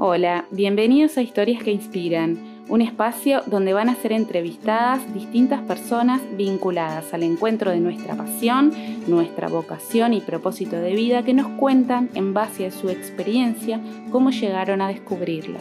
Hola, bienvenidos a Historias que Inspiran, un espacio donde van a ser entrevistadas distintas personas vinculadas al encuentro de nuestra pasión, nuestra vocación y propósito de vida que nos cuentan en base a su experiencia cómo llegaron a descubrirla.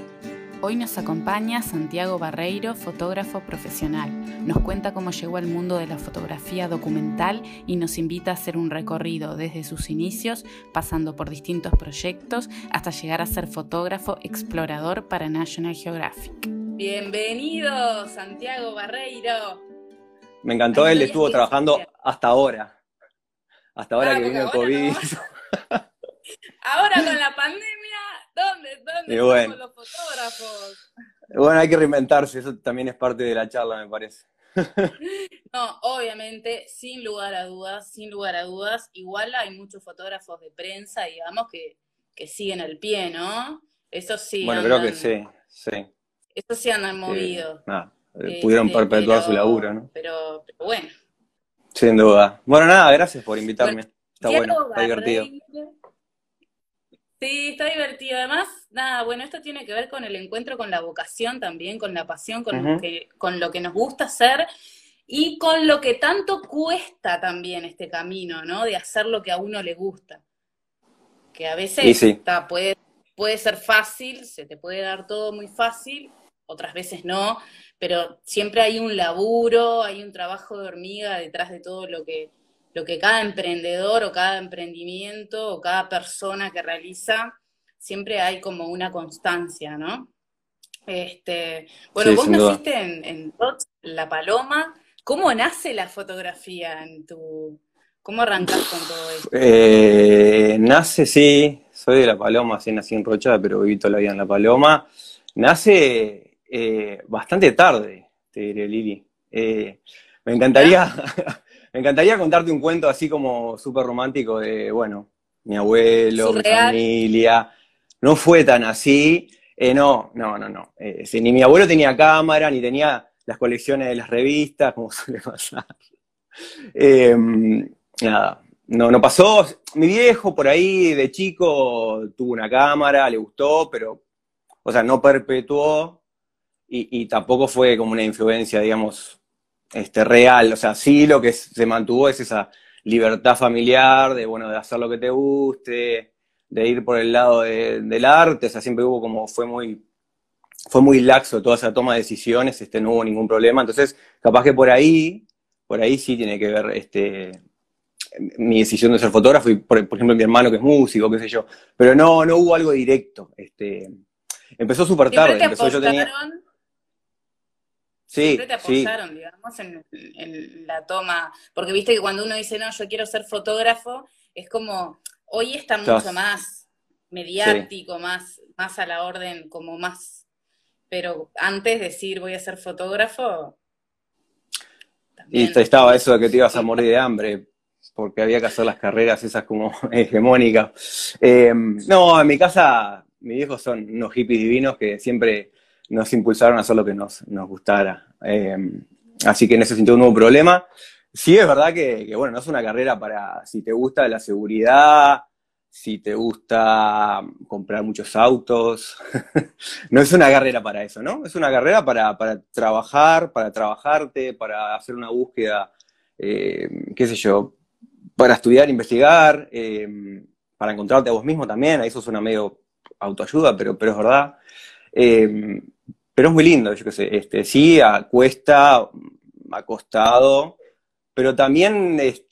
Hoy nos acompaña Santiago Barreiro, fotógrafo profesional. Nos cuenta cómo llegó al mundo de la fotografía documental y nos invita a hacer un recorrido desde sus inicios, pasando por distintos proyectos, hasta llegar a ser fotógrafo explorador para National Geographic. Bienvenido, Santiago Barreiro. Me encantó, él estuvo trabajando hasta ahora. Hasta ahora ah, que vino el COVID. ahora con la pandemia ¿Dónde, dónde bueno. los fotógrafos? Bueno, hay que reinventarse, eso también es parte de la charla, me parece. No, obviamente, sin lugar a dudas, sin lugar a dudas, igual hay muchos fotógrafos de prensa, digamos, que, que siguen al pie, ¿no? Eso sí. Bueno, creo que sí, sí. Eso sí andan movidos. Eh, pudieron perpetuar su laburo, ¿no? Pero, pero, bueno. Sin duda. Bueno, nada, gracias por invitarme. está bueno, está divertido. Sí, está divertido. Además, nada, bueno, esto tiene que ver con el encuentro con la vocación también, con la pasión, con, lo, que, con lo que nos gusta hacer y con lo que tanto cuesta también este camino, ¿no? De hacer lo que a uno le gusta. Que a veces está, puede, puede ser fácil, se te puede dar todo muy fácil, otras veces no, pero siempre hay un laburo, hay un trabajo de hormiga detrás de todo lo que, lo que cada emprendedor o cada emprendimiento o cada persona que realiza, siempre hay como una constancia, ¿no? Este, bueno, vos naciste en, en La Paloma. ¿Cómo nace la fotografía en tu... ¿Cómo arrancás con todo esto? Eh, nace, sí, soy de La Paloma, sí, nací en Rocha, pero viví toda la vida en La Paloma. Nace eh, bastante tarde, te diré, Lili. Eh, me encantaría, Me encantaría contarte un cuento así como súper romántico de, bueno, mi abuelo, mi familia. No fue tan así. Eh, no, no, no, no. Eh, ni mi abuelo tenía cámara, ni tenía las colecciones de las revistas, como suele pasar. Em, nada, no, no pasó. Mi viejo por ahí de chico tuvo una cámara, le gustó, pero, o sea, no perpetuó y, y tampoco fue como una influencia, digamos, este, real. O sea, sí lo que se mantuvo es esa libertad familiar, de bueno, de hacer lo que te guste, de ir por el lado del arte, o sea, siempre hubo como, fue muy, fue muy laxo toda esa toma de decisiones, este, no hubo ningún problema. Entonces, capaz que por ahí, por ahí sí tiene que ver este, mi decisión de ser fotógrafo y, por, ejemplo, mi hermano que es músico, qué sé yo. Pero no, no hubo algo directo. Este, empezó súper tarde, empezó, yo tenía... Sí, Siempre te apoyaron, digamos, en, la toma. Porque viste que cuando uno dice, no, yo quiero ser fotógrafo, es como, hoy está mucho más mediático, más, más a la orden, como más. Pero antes de decir voy a ser fotógrafo. Y estaba eso de que te ibas a morir de hambre, porque había que hacer las carreras esas como hegemónicas. Eh, no, en mi casa, mis viejos son unos hippies divinos que siempre nos impulsaron a hacer lo que nos, gustara. Eh, así que en ese sentido no hubo problema. Sí es verdad que, bueno, no es una carrera para, si te gusta la seguridad, si te gusta comprar muchos autos, no es una carrera para eso, ¿no? Es una carrera para, trabajar, para trabajarte, para hacer una búsqueda, eh, qué sé yo, para estudiar, investigar, eh, para encontrarte a vos mismo también, eso suena medio autoayuda, pero, pero es verdad. Pero es muy lindo, yo qué sé, este, sí, cuesta, ha costado, pero también es,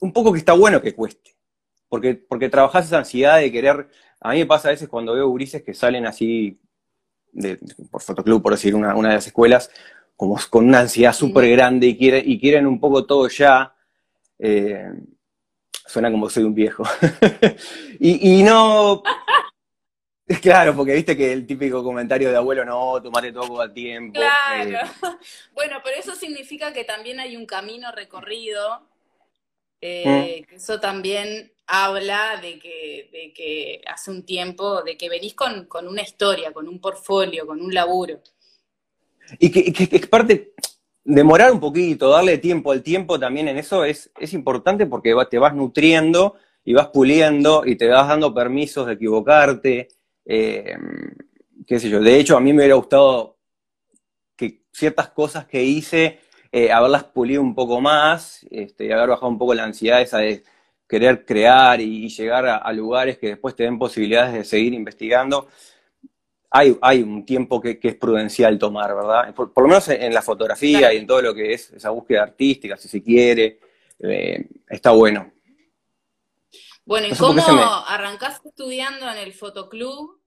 un poco que está bueno que cueste, porque, porque trabajás esa ansiedad de querer, a mí me pasa a veces cuando veo gurises que salen así, de, por fotoclub, por decir, una, una de las escuelas, como con una ansiedad súper grande y, quiere, y quieren un poco todo ya, eh, suena como soy un viejo. y, y, no, Claro, porque viste que el típico comentario de abuelo, no, tomate todo a tiempo. Claro. Eh. Bueno, pero eso significa que también hay un camino recorrido. Eh, mm. Eso también habla de que, de que hace un tiempo, de que venís con, una historia, con un portfolio, con un laburo. Y que, es parte, demorar un poquito, darle tiempo al tiempo también en eso es, es importante porque te vas nutriendo y vas puliendo y te vas dando permisos de equivocarte Eh, qué sé yo, de hecho a mí me hubiera gustado que ciertas cosas que hice, eh, haberlas pulido un poco más, este, haber bajado un poco la ansiedad esa de querer crear y, llegar a, lugares que después te den posibilidades de seguir investigando. Hay, hay un tiempo que, es prudencial tomar, ¿verdad? Por, lo menos en, la fotografía y en todo lo que es esa búsqueda artística, si se quiere, eh, está bueno. Bueno, ¿y cómo arrancaste estudiando en el fotoclub?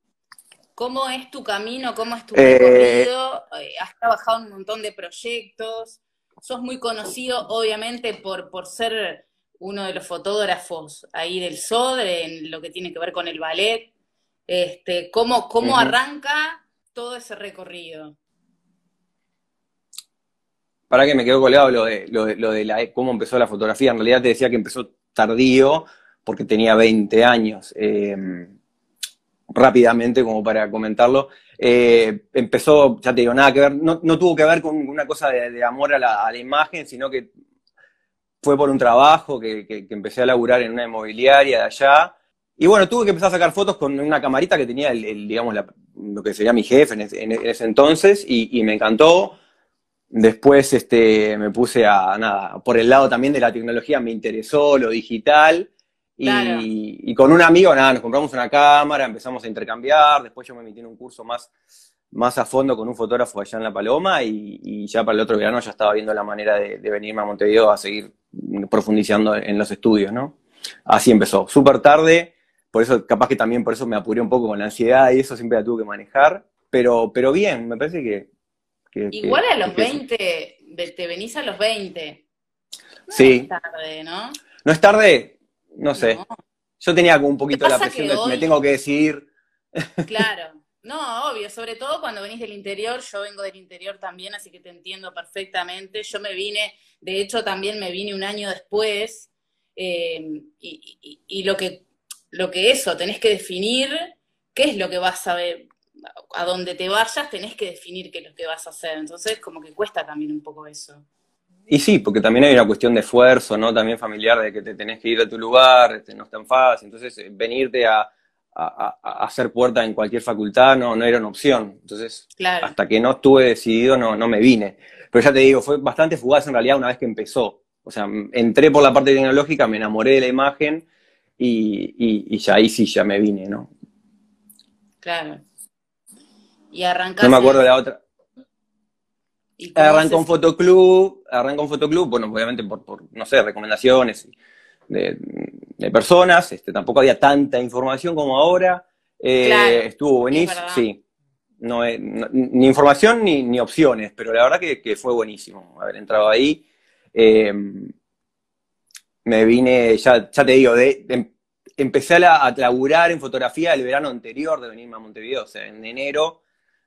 ¿Cómo es tu camino? ¿Cómo es tu eh, recorrido? Eh, has trabajado en un montón de proyectos. Sos muy conocido, obviamente, por, por ser uno de los fotógrafos ahí del SODRE, en lo que tiene que ver con el ballet. Este, ¿Cómo, cómo arranca todo ese recorrido? Para que me quedó colgado lo de, lo de, la, cómo empezó la fotografía. En realidad te decía que empezó tardío, porque tenía 20 años. Em, rápidamente, como para comentarlo. Eh, empezó, ya te digo, nada que ver, no, tuvo que ver con una cosa de, amor a la, imagen, sino que fue por un trabajo que, empecé a laburar en una inmobiliaria de allá. Y bueno, tuve que empezar a sacar fotos con una camarita que tenía, el, digamos, lo que sería mi jefe en ese, entonces, y, me encantó. Después este, me puse a, nada, por el lado también de la tecnología me interesó lo digital. Y, con un amigo, nada, nos compramos una cámara, empezamos a intercambiar, después yo me metí en un curso más, más a fondo con un fotógrafo allá en La Paloma y, ya para el otro verano ya estaba viendo la manera de, venirme a Montevideo a seguir profundizando en los estudios, ¿no? Así empezó, súper tarde, por eso capaz que también por eso me apuré un poco con la ansiedad y eso siempre la tuve que manejar, pero, pero bien, me parece que... Igual a los 20, te venís a los 20. sí. No es tarde, ¿no? No es tarde, no sé. Yo tenía como un poquito la presión de que me tengo que decidir. Claro. No, obvio, sobre todo cuando venís del interior, yo vengo del interior también, así que te entiendo perfectamente. Yo me vine, de hecho también me vine un año después, eh, y, lo que lo que eso, tenés que definir qué es lo que vas a ver, a donde te vayas tenés que definir qué es lo que vas a hacer. Entonces, como que cuesta también un poco eso. Y sí, porque también hay una cuestión de esfuerzo, ¿no? También familiar, de que te tenés que ir a tu lugar, este, no es tan fácil. Entonces, eh, venirte a, hacer puerta en cualquier facultad no, no era una opción. Entonces, hasta que no estuve decidido, no, no me vine. Pero ya te digo, fue bastante fugaz en realidad una vez que empezó. O sea, entré por la parte tecnológica, me enamoré de la imagen y, ya ahí sí ya me vine, ¿no? Claro. Y arrancaste... No me acuerdo de la otra. Arrancó un fotoclub, arrancó un fotoclub, bueno, obviamente por, no sé, recomendaciones de, personas, este, tampoco había tanta información como ahora, eh, estuvo buenísimo, sí, no, ni información ni, opciones, pero la verdad que, fue buenísimo haber entrado ahí. Eh, me vine, ya, ya te digo, de, em, empecé a, laburar en fotografía el verano anterior de venirme a Montevideo, o sea, en enero,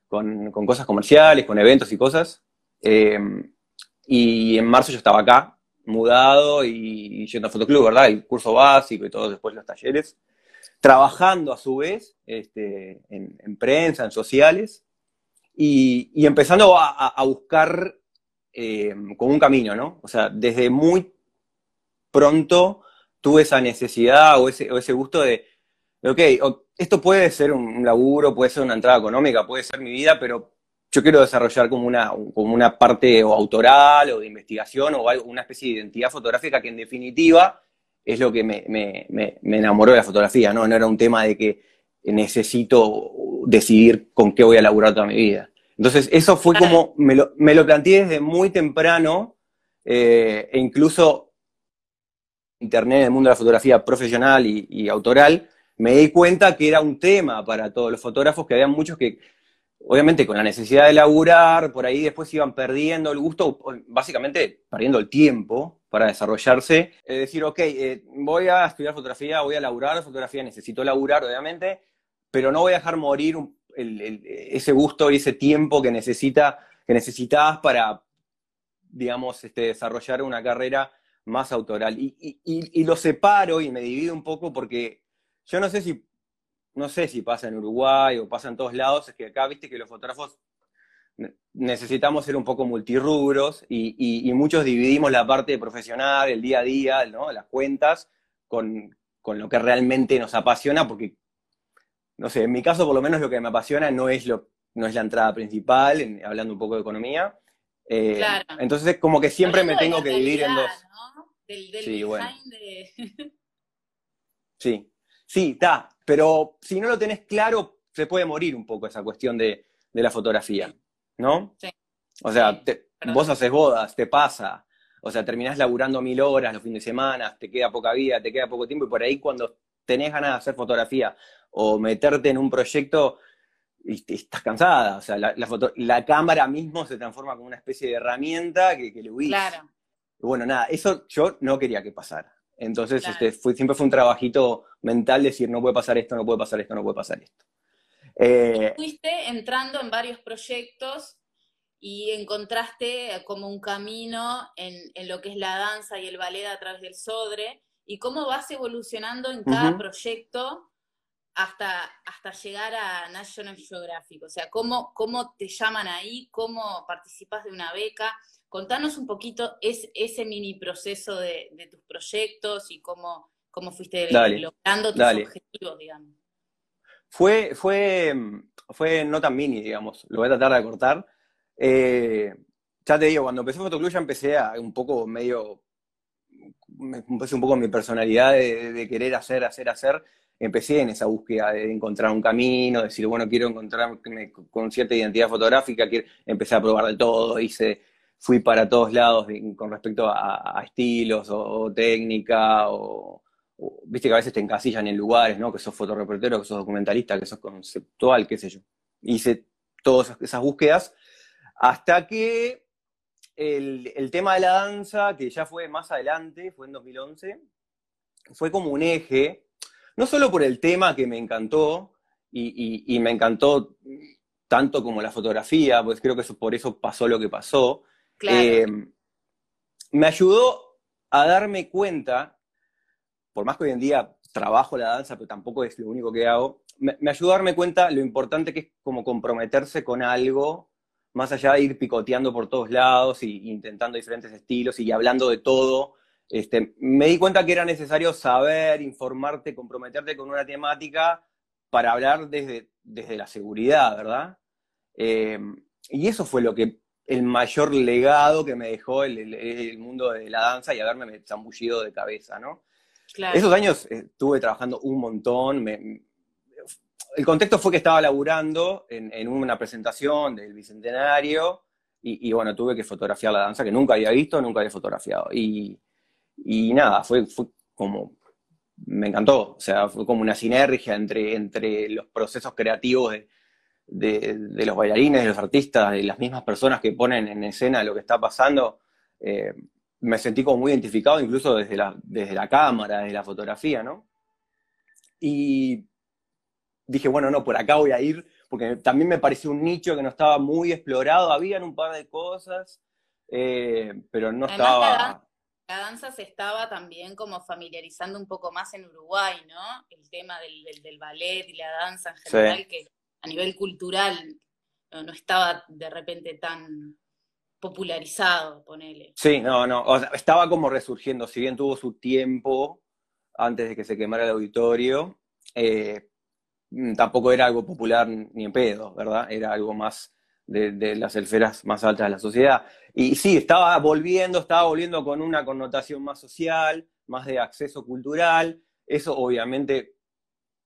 con, con cosas comerciales, con eventos y cosas. Em, y en marzo yo estaba acá, mudado y, yendo a Fotoclub, ¿verdad? El curso básico y todos después los talleres. Trabajando a su vez este, en, prensa, en sociales, y, empezando a, buscar em, como un camino, ¿no? O sea, desde muy pronto tuve esa necesidad o ese, o ese gusto de, ok, esto puede ser un laburo, puede ser una entrada económica, puede ser mi vida, pero yo quiero desarrollar como una, como una parte o autoral o de investigación o una especie de identidad fotográfica que en definitiva es lo que me, enamoró de la fotografía, ¿no? No era un tema de que necesito decidir con qué voy a laburar toda mi vida. Entonces, eso fue como, me lo, me lo planteé desde muy temprano, eh, e incluso internet en el mundo de la fotografía profesional y, y autoral, me di cuenta que era un tema para todos los fotógrafos, que había muchos que obviamente con la necesidad de laburar, por ahí después iban perdiendo el gusto, básicamente perdiendo el tiempo para desarrollarse. Es decir, ok, eh, voy a estudiar fotografía, voy a laburar fotografía, necesito laburar, obviamente, pero no voy a dejar morir ese gusto y ese tiempo que, necesita, que necesitabas para, digamos, este, desarrollar una carrera más autoral. y lo separo y me divido un poco porque yo no sé si no sé si pasa en Uruguay o pasa en todos lados, es que acá viste que los fotógrafos necesitamos ser un poco multirrubros y, muchos dividimos la parte profesional, el día a día, ¿no? las cuentas, con, lo que realmente nos apasiona, porque no sé, en mi caso por lo menos lo que me apasiona no es, lo, no es la entrada principal, hablando un poco de economía. Eh, claro. Entonces como que siempre me tengo que dividir en dos. sí, bueno. sí, sí, está, pero si no lo tenés claro, se puede morir un poco esa cuestión de, la fotografía, ¿no? Sí. O sea, vos haces bodas, te pasa, o sea, terminás laburando mil horas los fines de semana, te queda poca vida, te queda poco tiempo, y por ahí cuando tenés ganas de hacer fotografía o meterte en un proyecto, y, estás cansada. O sea, la, cámara mismo se transforma como una especie de herramienta que, que le huís. Claro. Bueno, nada, eso yo no quería que pasara. Entonces, este, fue, siempre fue un trabajito mental decir, no puede pasar esto, no puede pasar esto, no puede pasar esto. Eh, fuiste entrando en varios proyectos y encontraste como un camino en, lo que es la danza y el ballet a través del Sodre, y cómo vas evolucionando en cada proyecto hasta, hasta llegar a National Geographic. O sea, cómo, cómo te llaman ahí, cómo participas de una beca. Contanos un poquito ese mini proceso de, tus proyectos y cómo, cómo fuiste logrando tus objetivos, digamos. Fue, fue, fue no tan mini, digamos, lo voy a tratar de cortar. Eh, ya te digo, cuando empecé Fotoclub ya empecé a un poco medio, empecé un poco mi personalidad de, querer hacer, hacer, hacer. Empecé en esa búsqueda de encontrar un camino, decir, bueno, quiero encontrarme con cierta identidad fotográfica, quiero, empecé a probar de todo, hice, fui para todos lados con respecto a, estilos o, técnica, o, viste que a veces te encasillan en lugares, ¿no? Que sos fotoreportero, que sos documentalista, que sos conceptual, qué sé yo. Hice todas esas búsquedas hasta que el, tema de la danza, que ya fue más adelante, fue en 2011, fue como un eje, no solo por el tema que me encantó, y, me encantó tanto como la fotografía, pues creo que por eso pasó lo que pasó, eh, me ayudó a darme cuenta, por más que hoy en día trabajo la danza, pero tampoco es lo único que hago, me, ayudó a darme cuenta lo importante que es como comprometerse con algo más allá de ir picoteando por todos lados e intentando diferentes estilos y hablando de todo, este, me di cuenta que era necesario saber, informarte, comprometerte con una temática para hablar desde, desde la seguridad, ¿verdad? Eh, y eso fue lo que el mayor legado que me dejó el, mundo de la danza y haberme zambullido de cabeza, ¿no? Esos años estuve trabajando un montón, me, el contexto fue que estaba laburando en, una presentación del Bicentenario y, bueno, tuve que fotografiar la danza que nunca había visto, nunca había fotografiado. Y, nada, fue, como, me encantó, o sea, fue como una sinergia entre, entre los procesos creativos de, los bailarines, de los artistas, de las mismas personas que ponen en escena lo que está pasando. Eh, me sentí como muy identificado incluso desde la, desde la cámara, desde la fotografía, ¿no? Y dije, bueno, no, por acá voy a ir, porque también me pareció un nicho que no estaba muy explorado, habían un par de cosas, eh, pero no estaba... La danza, se estaba también como familiarizando un poco más en Uruguay, ¿no? El tema del, ballet y la danza en general, que a nivel cultural no, estaba de repente tan popularizado, ponele. Sí, no, no, estaba como resurgiendo, si bien tuvo su tiempo antes de que se quemara el auditorio, eh, tampoco era algo popular ni en pedo, ¿verdad? Era algo más de, las esferas más altas de la sociedad. Y sí, estaba volviendo, estaba volviendo con una connotación más social, más de acceso cultural. Eso obviamente,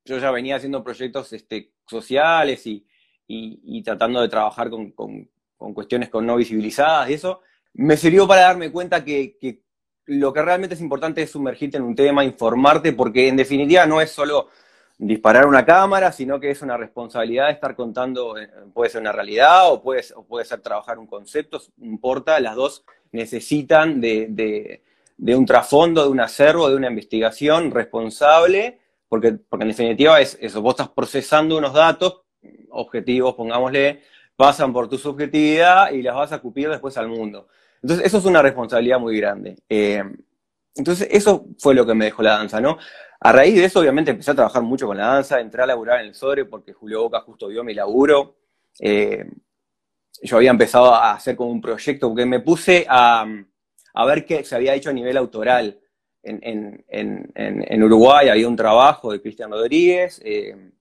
yo ya venía haciendo proyectos este, sociales y, tratando de trabajar con, cuestiones con no visibilizadas y eso. Me sirvió para darme cuenta que, que lo que realmente es importante es sumergirte en un tema, informarte, porque en definitiva no es solo disparar una cámara, sino que es una responsabilidad de estar contando, eh, puede ser una realidad o puede, o puede ser trabajar un concepto, no importa, las dos necesitan de, un trasfondo, de un acervo, de una investigación responsable, porque, porque en definitiva es eso, vos estás procesando unos datos, objetivos, pongámosle, pasan por tu subjetividad y las vas a cupir después al mundo. Entonces, eso es una responsabilidad muy grande. Eh, entonces, eso fue lo que me dejó la danza, ¿no? A raíz de eso, obviamente, empecé a trabajar mucho con la danza, entré a laburar en el Sobre porque Julio Boca justo vio mi laburo. Eh, yo había empezado a hacer como un proyecto, porque me puse a, ver qué se había hecho a nivel autoral. En, Uruguay había un trabajo de Cristian Rodríguez, eh,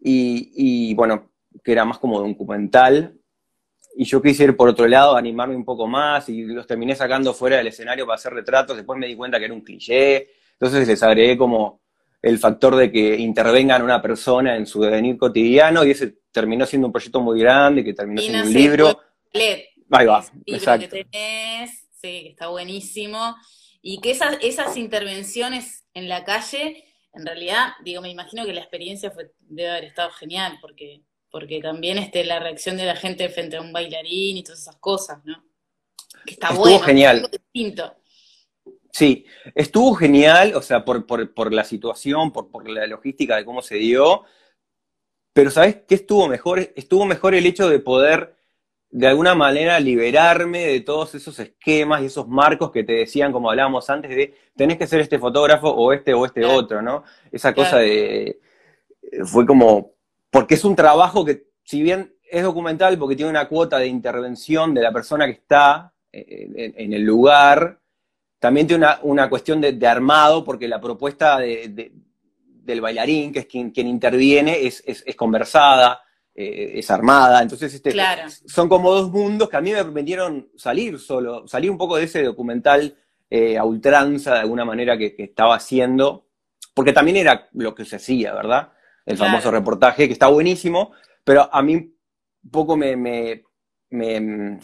y, bueno, que era más como documental. Y yo quise ir por otro lado, animarme un poco más, y los terminé sacando fuera del escenario para hacer retratos. Después me di cuenta que era un cliché. Entonces les agregué como el factor de que intervengan una persona en su devenir cotidiano, y ese terminó siendo un proyecto muy grande, que terminó siendo un libro. Ahí va, exacto. Que tenés, sí, está buenísimo. Y que esas, esas intervenciones en la calle, en realidad, digo, me imagino que la experiencia fue, debe haber estado genial, porque, porque también este, la reacción de la gente frente a un bailarín y todas esas cosas, ¿no? Que está estuvo genial. distinto. Sí, estuvo genial, o sea, por, por, la situación, por, por la logística de cómo se dio, pero ¿sabes qué estuvo mejor? Estuvo mejor el hecho de poder de alguna manera liberarme de todos esos esquemas y esos marcos que te decían, como hablábamos antes, de tenés que ser este fotógrafo o este o este otro, ¿no? Esa cosa de... Fue como... Porque es un trabajo que, si bien es documental, porque tiene una cuota de intervención de la persona que está eh, en, el lugar, también tiene una, cuestión de, armado, porque la propuesta del bailarín, que es quien, quien interviene, es, es conversada, eh, es armada, entonces este, son como dos mundos que a mí me permitieron salir solo, salir un poco de ese documental eh, a ultranza de alguna manera que, estaba haciendo, porque también era lo que se hacía, ¿verdad? El famoso reportaje, que está buenísimo, pero a mí un poco me, me,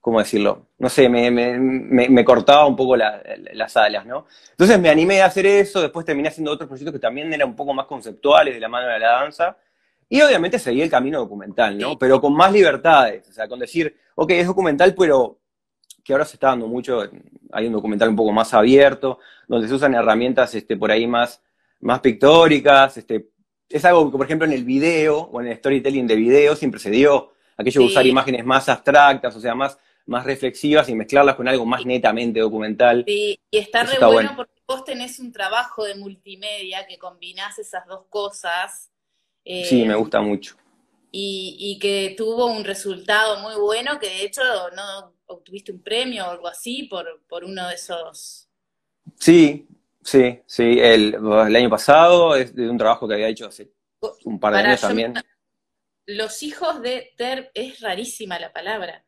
¿cómo decirlo? No sé, me, me cortaba un poco las alas, ¿no? Entonces me animé a hacer eso, después terminé haciendo otros proyectos que también eran un poco más conceptuales de la mano de la danza, y obviamente seguí el camino documental, ¿no? Pero con más libertades, o sea, con decir, ok, es documental, pero que ahora se está dando mucho, hay un documental un poco más abierto, donde se usan herramientas este, por ahí más, más pictóricas, este, es algo que, por ejemplo, en el video o en el storytelling de video siempre se dio, aquello de usar imágenes más abstractas, o sea, más, más reflexivas y mezclarlas con algo más netamente documental. Sí, y está re bueno, porque vos tenés un trabajo de multimedia que combinás esas dos cosas sí, me eh, gusta mucho. Y, que tuvo un resultado muy bueno, que de hecho no obtuviste un premio o algo así por, por uno de esos. Sí, sí, sí. El, año pasado es de un trabajo que había hecho hace un par de años también. Los hijos de Ter, es rarísima la palabra.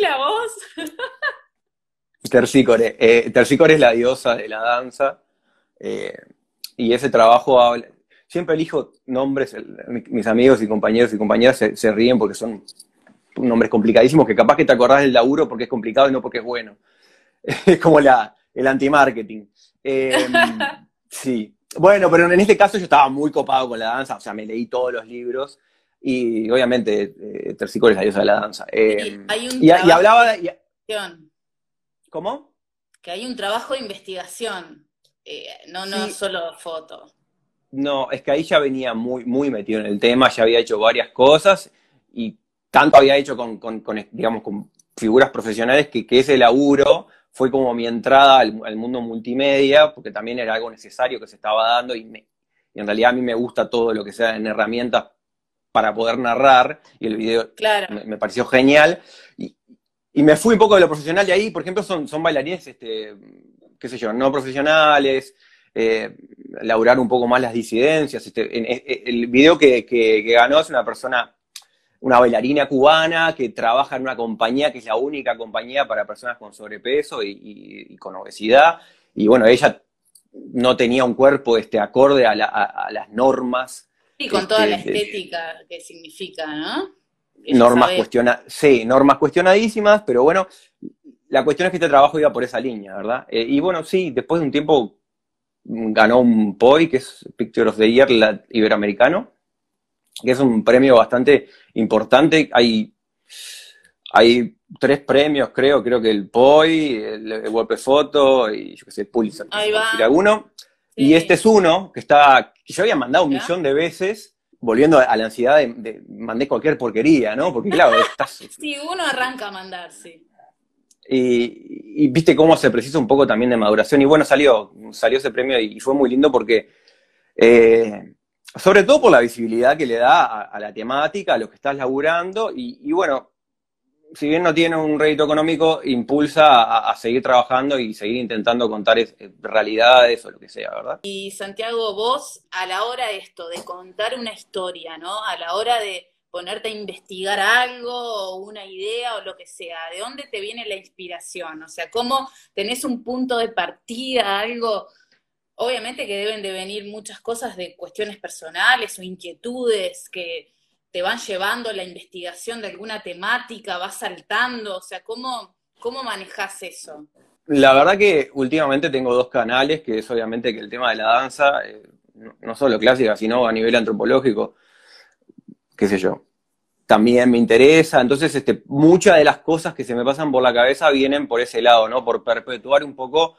la voz. Tercícore. Eh, Tercícore es la diosa de la danza. Eh, y ese trabajo habla, siempre elijo nombres, mis amigos y compañeros y compañeras se, ríen porque son nombres complicadísimos que capaz que te acordás del laburo porque es complicado y no porque es bueno. Es como la, el anti-marketing. Em, sí. Bueno, pero en este caso yo estaba muy copado con la danza, o sea, me leí todos los libros y obviamente eh, es la diosa de la danza. Em, y, hablaba de... ¿Cómo? Que hay un trabajo de investigación, eh, no, no solo foto. No, es que ahí ya venía muy, muy metido en el tema, ya había hecho varias cosas y tanto había hecho con, digamos, con figuras profesionales que, ese laburo fue como mi entrada al, mundo multimedia, porque también era algo necesario que se estaba dando y, en realidad a mí me gusta todo lo que sea en herramientas para poder narrar y el video me, pareció genial. Y, me fui un poco de lo profesional de ahí, por ejemplo, son, son bailarines, este, qué sé yo, no profesionales, eh, laburar un poco más las disidencias. Este, e, e, el video que, ganó es una persona, una bailarina cubana que trabaja en una compañía que es la única compañía para personas con sobrepeso y, con obesidad. Y bueno, ella no tenía un cuerpo este, acorde a, las normas. Y con toda la este, estética que significa, ¿no? normas cuestiona sí, normas cuestionadísimas, pero bueno, la cuestión es que este trabajo iba por esa línea, ¿verdad? Eh, y bueno, sí, después de un tiempo ganó un POI, que es Picture of the Year iberoamericano, que es un premio bastante importante. Hay, hay tres premios, creo, creo que el POI, el, Golpe Foto y yo qué sé, Pulitzer, Ahí va. Y este es uno que está, que yo había mandado un millón de veces, volviendo a la ansiedad de, de mandé cualquier porquería, ¿no? Porque claro, estás... sí, uno arranca a mandar, sí. Y, viste cómo se precisa un poco también de maduración. Y bueno, salió, salió ese premio y, fue muy lindo porque, eh, sobre todo por la visibilidad que le da a, la temática, a lo que estás laburando. Y, bueno, si bien no tiene un rédito económico, impulsa a, seguir trabajando y seguir intentando contar realidades o lo que sea, ¿verdad? Y Santiago, vos a la hora de esto, de contar una historia, ¿no? A la hora de ponerte a investigar algo o una idea o lo que sea, ¿de dónde te viene la inspiración? O sea, ¿cómo tenés un punto de partida, algo? Obviamente que deben de venir muchas cosas de cuestiones personales o inquietudes que te van llevando la investigación de alguna temática, vas saltando, o sea, ¿cómo, cómo manejas eso? La verdad que últimamente tengo dos canales, que es obviamente que el tema de la danza, eh, no solo clásica, sino a nivel antropológico, qué sé yo, también me interesa. Entonces, este, muchas de las cosas que se me pasan por la cabeza vienen por ese lado, ¿no? Por perpetuar un poco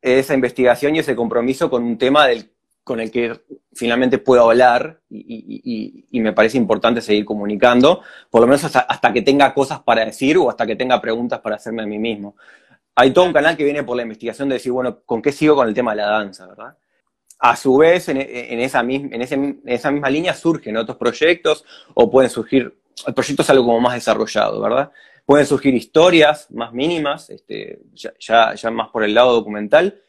esa investigación y ese compromiso con un tema del con el que finalmente puedo hablar y, me parece importante seguir comunicando, por lo menos hasta, que tenga cosas para decir o hasta que tenga preguntas para hacerme a mí mismo. Hay todo un canal que viene por la investigación de decir, bueno, ¿con qué sigo con el tema de la danza, verdad? A su vez, en, esa, misma línea surgen otros proyectos o pueden surgir, el proyecto es algo como más desarrollado, ¿verdad? Pueden surgir historias más mínimas, este, ya, ya más por el lado documental,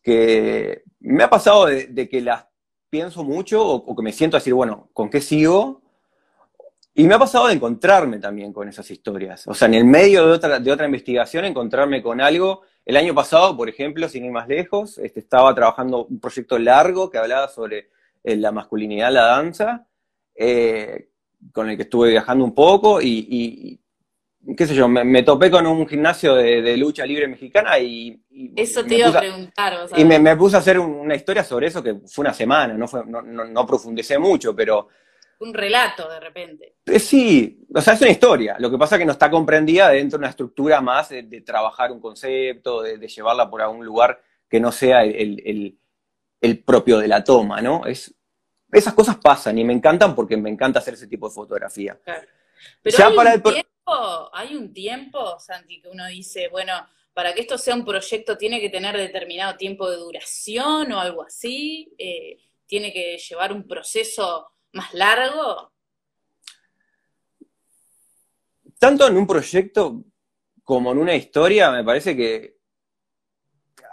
que me ha pasado de, que las pienso mucho o, que me siento a decir, bueno, ¿con qué sigo? Y me ha pasado de encontrarme también con esas historias. O sea, en el medio de otra, de otra investigación, encontrarme con algo. El año pasado, por ejemplo, sin ir más lejos, este, estaba trabajando un proyecto largo que hablaba sobre eh, la masculinidad, la danza, eh, con el que estuve viajando un poco y, qué sé yo, me, topé con un gimnasio de, lucha libre mexicana y... eso te iba a preguntar. Y me, puse a hacer una historia sobre eso que fue una semana, no, fue, no, profundicé mucho, pero... Un relato de repente. Eh, sí, o sea, es una historia. Lo que pasa es que no está comprendida dentro de una estructura más de, trabajar un concepto, de, llevarla por algún lugar que no sea el, propio de la toma, ¿no? Es, esas cosas pasan y me encantan porque me encanta hacer ese tipo de fotografía. Pero ya para el hay un tiempo, Santi, que uno dice, bueno, para que esto sea un proyecto tiene que tener determinado tiempo de duración o algo así, eh, tiene que llevar un proceso más largo. Tanto en un proyecto como en una historia, me parece que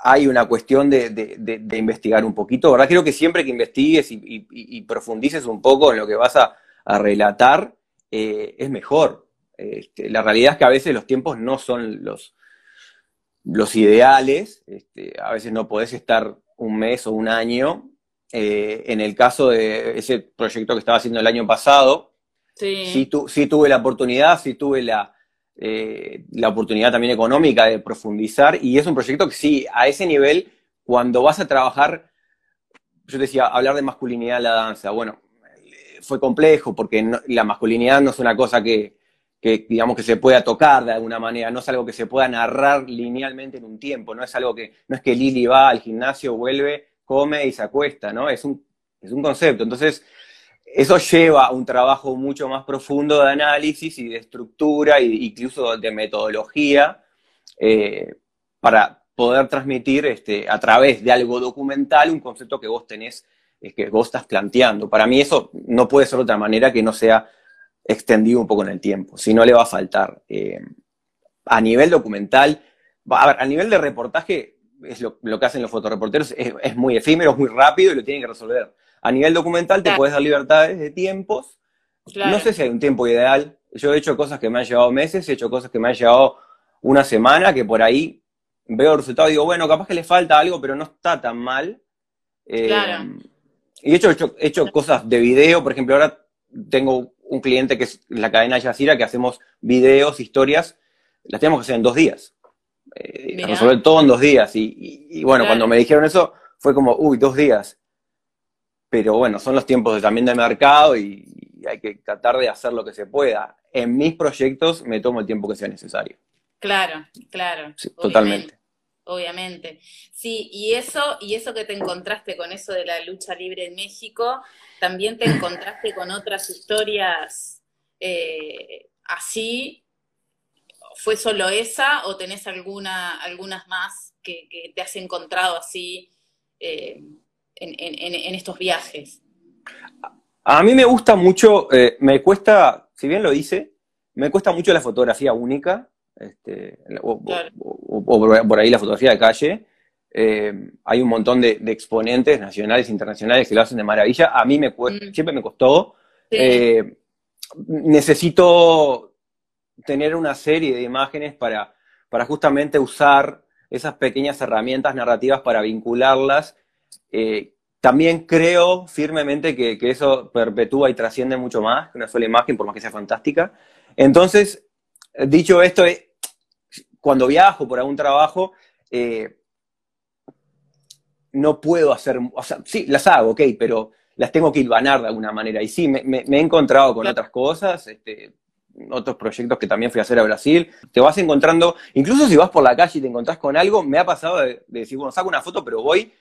hay una cuestión de, investigar un poquito, ¿verdad? Creo que siempre que investigues y, profundices un poco en lo que vas a, relatar, eh, es mejor. Este, la realidad es que a veces los tiempos no son los, ideales, este, a veces no podés estar un mes o un año. Eh, en el caso de ese proyecto que estaba haciendo el año pasado, sí, tuve la oportunidad, sí tuve la, eh, la oportunidad también económica de profundizar y es un proyecto que sí, a ese nivel, cuando vas a trabajar, yo decía, hablar de masculinidad en la danza, bueno, fue complejo porque la masculinidad no es una cosa que, que digamos que se pueda tocar de alguna manera, no es algo que se pueda narrar linealmente en un tiempo, no es algo que, no es que Lili va al gimnasio, vuelve, come y se acuesta, ¿no? Es un, es un concepto. Entonces, eso lleva a un trabajo mucho más profundo de análisis y de estructura e incluso de metodología eh, para poder transmitir este, a través de algo documental un concepto que vos tenés, eh, que vos estás planteando. Para mí eso no puede ser de otra manera que no sea extendido un poco en el tiempo, si no le va a faltar. Eh, a nivel documental, a ver, a nivel de reportaje, es lo, que hacen los fotoreporteros, es, muy efímero, es muy rápido y lo tienen que resolver. A nivel documental te puedes dar libertades de tiempos. No sé si hay un tiempo ideal. Yo he hecho cosas que me han llevado meses, he hecho cosas que me han llevado una semana, que por ahí veo el resultado y digo, bueno, capaz que le falta algo, pero no está tan mal. Eh, y he hecho, he hecho cosas de video, por ejemplo, ahora tengo un cliente que es la cadena Yacira, que hacemos videos, historias, las tenemos que hacer en dos días. Eh, resolver todo en dos días. Y, bueno, cuando me dijeron eso, fue como, uy, dos días. Pero bueno, son los tiempos también de mercado y, hay que tratar de hacer lo que se pueda. En mis proyectos me tomo el tiempo que sea necesario. Claro, claro. totalmente obviamente. Sí, y eso, y eso que te encontraste con eso de la lucha libre en México, también te encontraste con otras historias eh, así. ¿Fue solo esa o tenés alguna, algunas más que, te has encontrado así eh, en, estos viajes? A mí me gusta mucho, eh, me cuesta, si bien lo hice, me cuesta mucho la fotografía única, este, o, por ahí la fotografía de calle. Eh, hay un montón de, exponentes nacionales e internacionales que lo hacen de maravilla. A mí me mm. siempre me costó. Necesito tener una serie de imágenes para, para justamente usar esas pequeñas herramientas narrativas para vincularlas. Eh, también creo firmemente que, eso perpetúa y trasciende mucho más que una sola imagen, por más que sea fantástica. Entonces, dicho esto, eh, cuando viajo por algún trabajo, eh, no puedo hacer, o sea, sí, las hago, ok, pero las tengo que hilvanar de alguna manera. Y sí, me, he encontrado con otras cosas, este, otros proyectos que también fui a hacer a Brasil. Te vas encontrando, incluso si vas por la calle y te encontrás con algo, me ha pasado de, decir, bueno, saco una foto, pero voy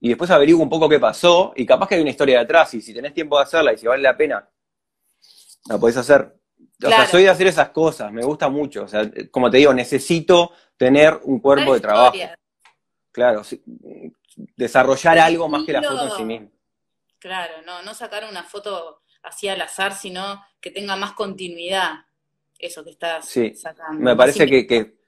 y después averiguo un poco qué pasó y capaz que hay una historia de atrás y si tenés tiempo de hacerla y si vale la pena, la podés hacer. O sea, soy de hacer esas cosas, me gusta mucho. O sea, como te digo, necesito tener un cuerpo de trabajo. Claro, desarrollar algo más que la foto en sí misma. Claro, no, no sacar una foto así al azar, sino que tenga más continuidad eso que estás sí, Me parece que,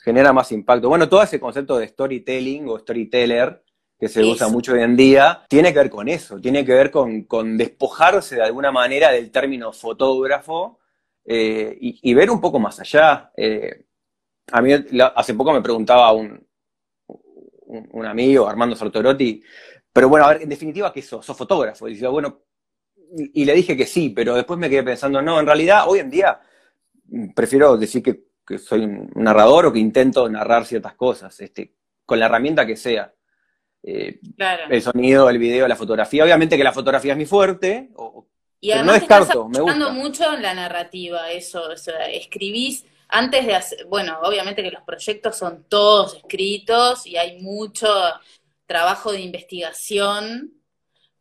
genera más impacto. Bueno, todo ese concepto de storytelling o storyteller que se usa mucho hoy en día, tiene que ver con eso, tiene que ver con, despojarse de alguna manera del término fotógrafo eh, y, ver un poco más allá. Eh, a mí hace poco me preguntaba un, un, amigo, Armando Sartorotti, pero bueno, a ver, en definitiva, ¿qué sos? ¿Sos fotógrafo? Y decía, bueno, y le dije que sí, pero después me quedé pensando, no, en realidad hoy en día prefiero decir que, soy un narrador o que intento narrar ciertas cosas, este, con la herramienta que sea. Eh, el sonido, el video, la fotografía. Obviamente que la fotografía es mi fuerte, y además no descarto, me gusta. mucho en la narrativa, eso, escribís antes de hacer, bueno, obviamente que los proyectos son todos escritos y hay mucho trabajo de investigación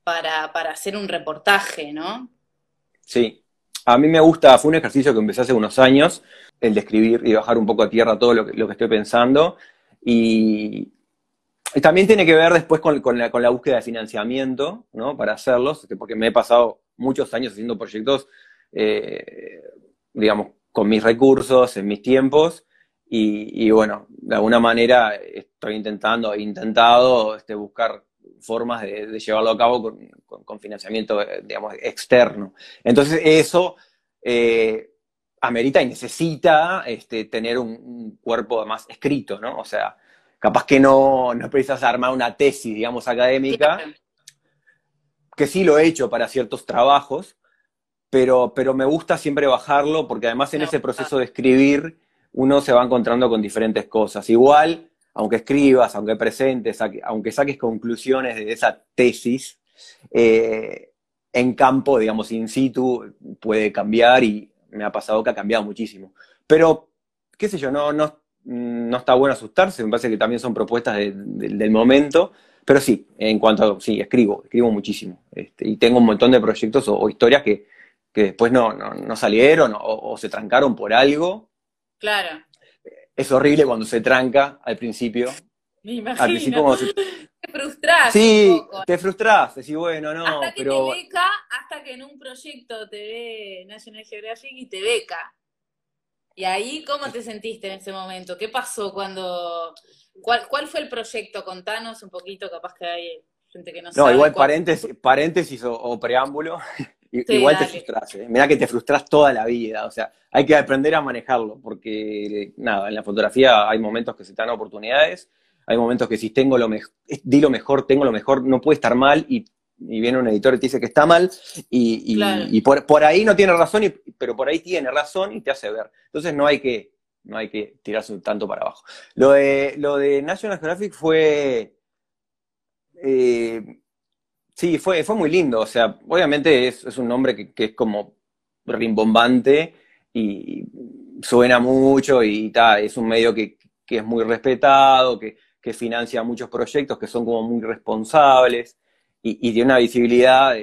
para, hacer un reportaje, ¿no? Sí, a mí me gusta, fue un ejercicio que empecé hace unos años, el de escribir y bajar un poco a tierra todo lo que, lo que estoy pensando. Y, también tiene que ver después con, la, búsqueda de financiamiento, ¿no? Para hacerlos, este, porque me he pasado muchos años haciendo proyectos, eh, digamos, con mis recursos, en mis tiempos, y, bueno, de alguna manera estoy intentando, he intentado este, buscar formas de, llevarlo a cabo con, financiamiento, eh, digamos, externo. Entonces, eso eh, amerita y necesita este, tener un, cuerpo más escrito, ¿no? O sea, capaz que no, no precisas armar una tesis, digamos, académica, que sí lo he hecho para ciertos trabajos, pero, pero me gusta siempre bajarlo porque además en ese proceso de escribir uno se va encontrando con diferentes cosas. Igual aunque escribas, aunque presentes, aunque saques conclusiones de esa tesis, eh, en campo, digamos, in situ, puede cambiar y me ha pasado que ha cambiado muchísimo. Pero, qué sé yo, no, no, no está bueno asustarse, me parece que también son propuestas del momento, pero sí, en cuanto a, sí, escribo, escribo muchísimo. Este, y tengo un montón de proyectos o, historias que, después no, no, salieron o, se trancaron por algo. Claro es horrible cuando se tranca al principio. Me imagino. Al principio Te frustrás. Sí, te frustrás. Decís, bueno, no, hasta que te beca, hasta que en un proyecto te ve National Geographic y te beca. Y ahí, ¿cómo te sentiste en ese momento? ¿Qué pasó cuando... ¿Cuál, cuál fue el proyecto? Contanos un poquito, capaz que hay gente que no, sabe. No, igual paréntesis, paréntesis o preámbulo. Igual te frustras, ¿eh? Mira que te frustras toda la vida, o sea, hay que aprender a manejarlo, porque nada, en la fotografía hay momentos que se te dan oportunidades, hay momentos que si tengo lo mejor, di lo mejor, tengo lo mejor, no puede estar mal y, viene un editor y te dice que está mal y, por, ahí no tiene razón, pero por ahí tiene razón y te hace ver. Entonces no hay que, no hay que tirarse tanto para abajo. Lo de, lo de National Geographic fue... Eh, Sí, fue, fue muy lindo. O sea, obviamente es, un nombre que, es como rimbombante y suena mucho y. Es un medio que, es muy respetado, que, financia muchos proyectos que son como muy responsables y, tiene una visibilidad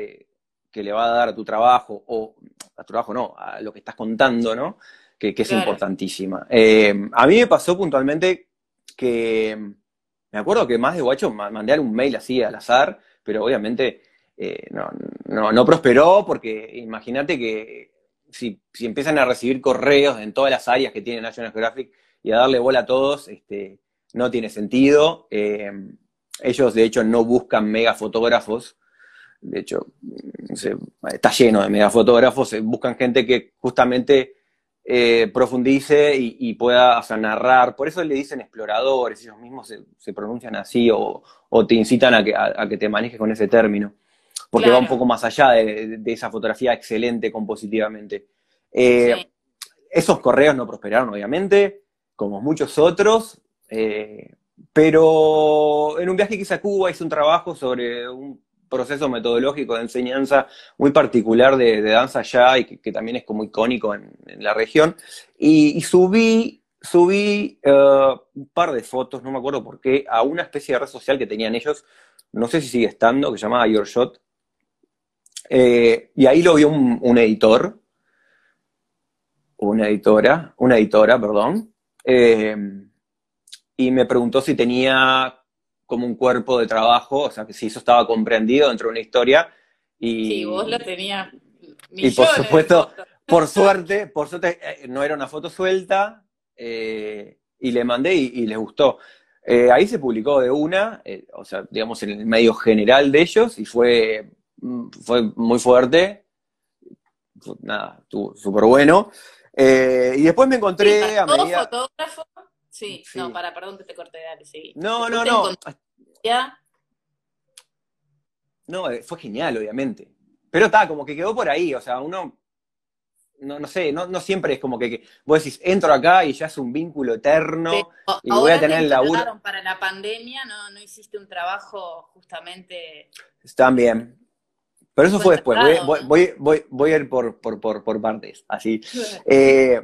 que le va a dar a tu trabajo, o a tu trabajo no, a lo que estás contando, ¿no? Que, es importantísima. Eh, a mí me pasó puntualmente que me acuerdo que más de guacho mandé un mail así al azar pero obviamente eh, no, prosperó porque imagínate que si, empiezan a recibir correos en todas las áreas que tiene National Geographic y a darle bola a todos, este, no tiene sentido. Eh, ellos, de hecho, no buscan megafotógrafos. De hecho, está lleno de megafotógrafos. Eh, buscan gente que justamente eh, profundice y, pueda narrar. Por eso le dicen exploradores, ellos mismos se, pronuncian así o, te incitan a que, te manejes con ese término, porque va un poco más allá de, esa fotografía excelente compositivamente. Eh, esos correos no prosperaron, obviamente, como muchos otros, eh, pero en un viaje que hice a Cuba hice un trabajo sobre un proceso metodológico de enseñanza muy particular de, danza allá y que, también es como icónico en, la región. Y, subí, subí eh, un par de fotos, no me acuerdo por qué, a una especie de red social que tenían ellos, no sé si sigue estando, que se llamaba Your Shot. Eh, y ahí lo vio un, editor, una editora, una editora, perdón, eh, y me preguntó si tenía como un cuerpo de trabajo, o sea, que si eso estaba comprendido dentro de una historia. Y, sí, vos lo tenías. Y por supuesto, por suerte, por suerte, eh, no era una foto suelta, eh, y le mandé y, les gustó. Eh, ahí se publicó de una, o sea, digamos, en el medio general de ellos, y fue, mm, fue muy fuerte. nada, estuvo súper bueno. y después me encontré a medida... fotógrafo Sí, no, para, perdón que te corté, dale, sí. No, no, no. ¿Ya? No, eh, fue genial, obviamente. Pero está, como que quedó por ahí, o sea, uno, no, no sé, no, no siempre es como que, vos decís, entro acá y ya es un vínculo eterno y voy a tener el laburo. Para la pandemia no, no hiciste un trabajo justamente. También. Pero eso fue después, voy, voy, voy, voy, a ir por, por, por, por partes, así. Eh,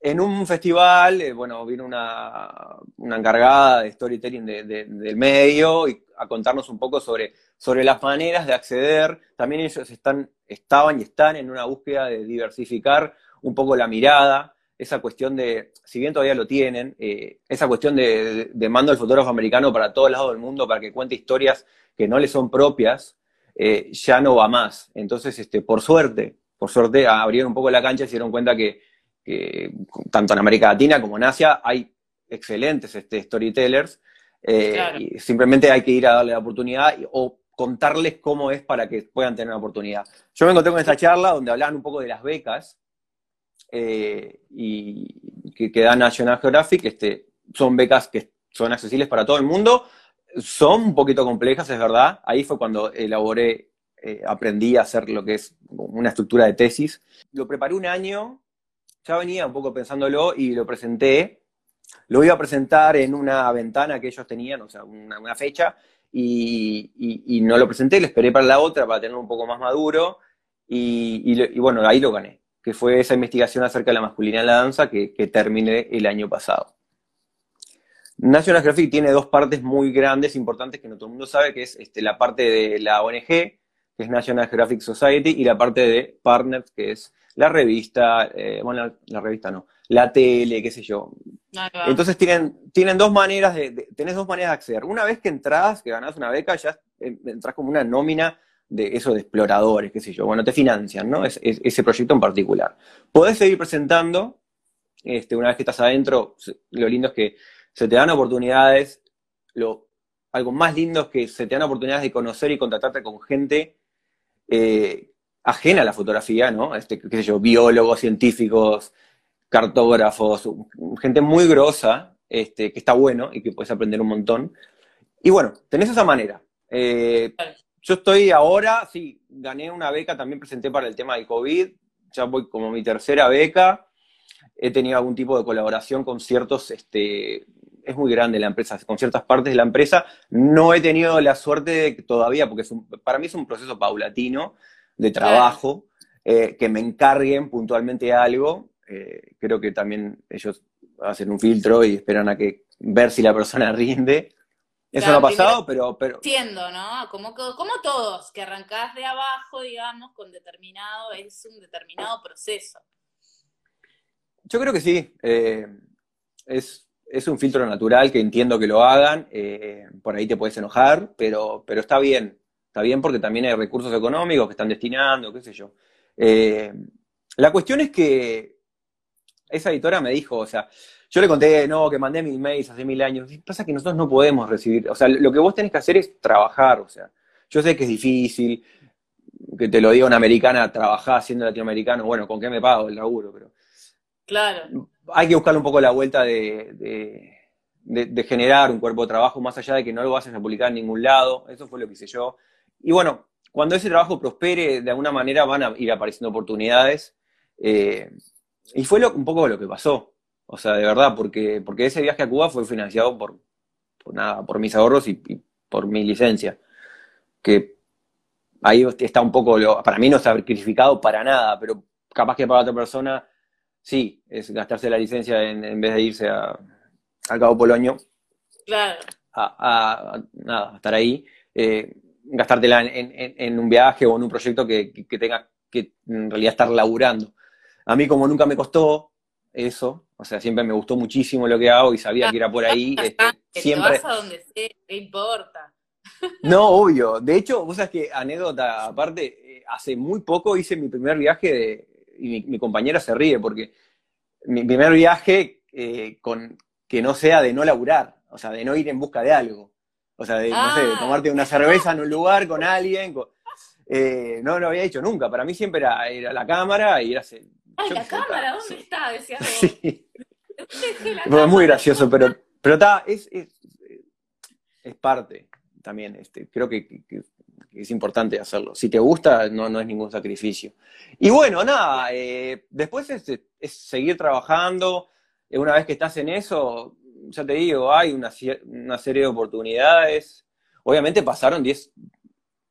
en un festival, eh, bueno, vino una, encargada de storytelling del medio y a contarnos un poco sobre, sobre las maneras de acceder. También ellos están, estaban y están en una búsqueda de diversificar un poco la mirada, esa cuestión de, si bien todavía lo tienen, eh, esa cuestión de, de, mando al fotógrafo americano para todos lados del mundo para que cuente historias que no le son propias, eh, ya no va más. Entonces, este, por suerte, por suerte abrieron un poco la cancha y se dieron cuenta que tanto en América Latina como en Asia hay excelentes este, storytellers. Eh, y simplemente hay que ir a darle la oportunidad o contarles cómo es para que puedan tener una oportunidad. Yo me encontré con esta charla donde hablaban un poco de las becas eh, y que, que, da National Geographic. Este, son becas que son accesibles para todo el mundo. Son un poquito complejas, es verdad. Ahí fue cuando elaboré, eh, aprendí a hacer lo que es una estructura de tesis. Lo preparé un año ya venía un poco pensándolo y lo presenté. Lo iba a presentar en una ventana que ellos tenían, o sea, una, fecha, y, no lo presenté, lo esperé para la otra para tenerlo un poco más maduro, y, bueno, ahí lo gané, que fue esa investigación acerca de la masculinidad en la danza que, terminé el año pasado. National Geographic tiene dos partes muy grandes, importantes, que no todo el mundo sabe, que es este, la parte de la ONG, que es National Geographic Society, y la parte de Partners, que es la revista, eh, bueno, la, revista no, la tele, qué sé yo. Entonces tienen, tienen dos maneras de, tenés dos maneras de acceder. Una vez que entras, que ganás una beca, ya entras como una nómina de eso de exploradores, qué sé yo. Bueno, te financian, ¿no? Es, ese proyecto en particular. Podés seguir presentando, este, una vez que estás adentro, lo lindo es que se te dan oportunidades, lo, algo más lindo es que se te dan oportunidades de conocer y contactarte con gente eh, ajena a la fotografía, ¿no? Este, qué sé yo, biólogos, científicos, cartógrafos, gente muy grosa, este, que está bueno y que puedes aprender un montón. Y bueno, tenés esa manera. Eh, yo estoy ahora, sí, gané una beca, también presenté para el tema del COVID, ya voy como mi tercera beca, he tenido algún tipo de colaboración con ciertos, este, es muy grande la empresa, con ciertas partes de la empresa, no he tenido la suerte de que todavía, porque para mí es un proceso paulatino, de trabajo, eh, que me encarguen puntualmente algo. Eh, creo que también ellos hacen un filtro y esperan a que ver si la persona rinde. Eso no ha pasado, pero, pero... Entiendo, ¿no? Como, como todos, que arrancás de abajo, digamos, con determinado, es un determinado proceso. Yo creo que sí. Eh, es, es, un filtro natural que entiendo que lo hagan. por ahí te puedes enojar, pero, pero está bien. Está bien porque también hay recursos económicos que están destinando, qué sé yo. Eh, La cuestión es que esa editora me dijo, o sea, yo le conté, no, que mandé mil mails hace mil años. Pasa que nosotros no podemos recibir, o sea, lo que vos tenés que hacer es trabajar, o sea, yo sé que es difícil, que te lo diga una americana, trabajar siendo latinoamericano, bueno, ¿con qué me pago el laburo? Pero claro. Hay que buscarle un poco la vuelta de, de, generar un cuerpo de trabajo, más allá de que no lo vas a publicar en ningún lado, eso fue lo que hice yo. Y bueno, cuando ese trabajo prospere, de alguna manera van a ir apareciendo oportunidades. Eh, y fue un poco lo que pasó. O sea, de verdad, porque, porque ese viaje a Cuba fue financiado por, por nada, por mis ahorros y, por mi licencia. Que ahí está un poco, lo, para mí no está sacrificado para nada, pero capaz que para otra persona sí, es gastarse la licencia en, vez de irse a, al Cabo Polonio. Claro. A, nada, estar ahí. Eh, gastártela en, un viaje o en un proyecto que, que, tenga que en realidad estar laburando. A mí como nunca me costó eso, o sea, siempre me gustó muchísimo lo que hago y sabía que era por ahí. Este, siempre... vas a donde sea, ¿qué importa? No, obvio. De hecho, vos sabés que, anécdota aparte, eh, hace muy poco hice mi primer viaje de, y mi, compañera se ríe porque mi primer viaje eh, con que no sea de no laburar, o sea, de no ir en busca de algo. O sea, de, no sé, de ah. tomarte una cerveza en un lugar con alguien. Eh, no lo había hecho nunca. Para mí siempre era, era la cámara y era... Ay, la cámara, ¿dónde está? Decía Sí. Fue muy gracioso, pero, pero está, es, es, es, parte también. Este, creo que, es importante hacerlo. Si te gusta, no, no es ningún sacrificio. Y bueno, nada, eh, después es, es, seguir trabajando. Una vez que estás en eso, ya te digo, hay una, una serie de oportunidades. Obviamente pasaron 10,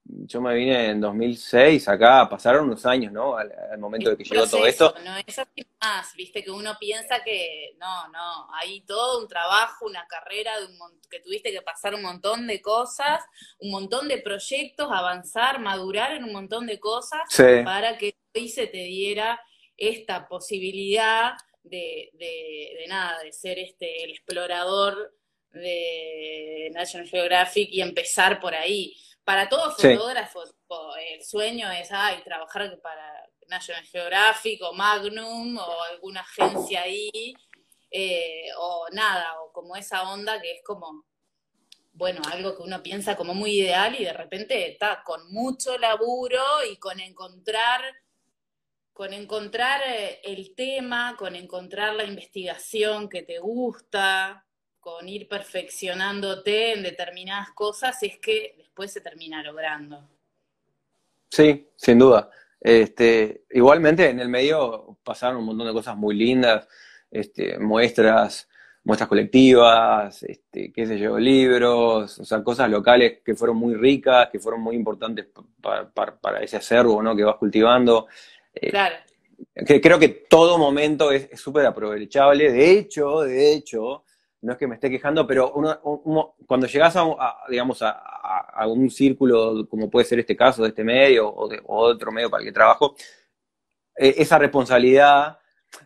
yo me vine en 2006 acá, pasaron unos años, ¿no? Al, momento de que llegó todo esto. No es así más, viste que uno piensa que no, no, hay todo un trabajo, una carrera de un, que tuviste que pasar un montón de cosas, un montón de proyectos, avanzar, madurar en un montón de cosas para que hoy se te diera esta posibilidad de, de, nada, de ser este el explorador de National Geographic y empezar por ahí. Para todo fotógrafo, el sueño es ay, trabajar para National Geographic o Magnum o alguna agencia ahí, eh, o nada, o como esa onda que es como, bueno, algo que uno piensa como muy ideal y de repente está con mucho laburo y con encontrar con encontrar eh, el tema, con encontrar la investigación que te gusta, con ir perfeccionándote en determinadas cosas, es que después se termina logrando. Sí, sin duda. Este, igualmente en el medio pasaron un montón de cosas muy lindas, este, muestras, muestras colectivas, este, qué sé libros, o sea, cosas locales que fueron muy ricas, que fueron muy importantes para, ese acervo ¿no? que vas cultivando. Eh, claro. Que creo que todo momento es súper aprovechable. De hecho, de hecho, no es que me esté quejando, pero cuando llegas a, digamos, a, un círculo, como puede ser este caso, de este medio o de otro medio para el que trabajo, eh, esa responsabilidad,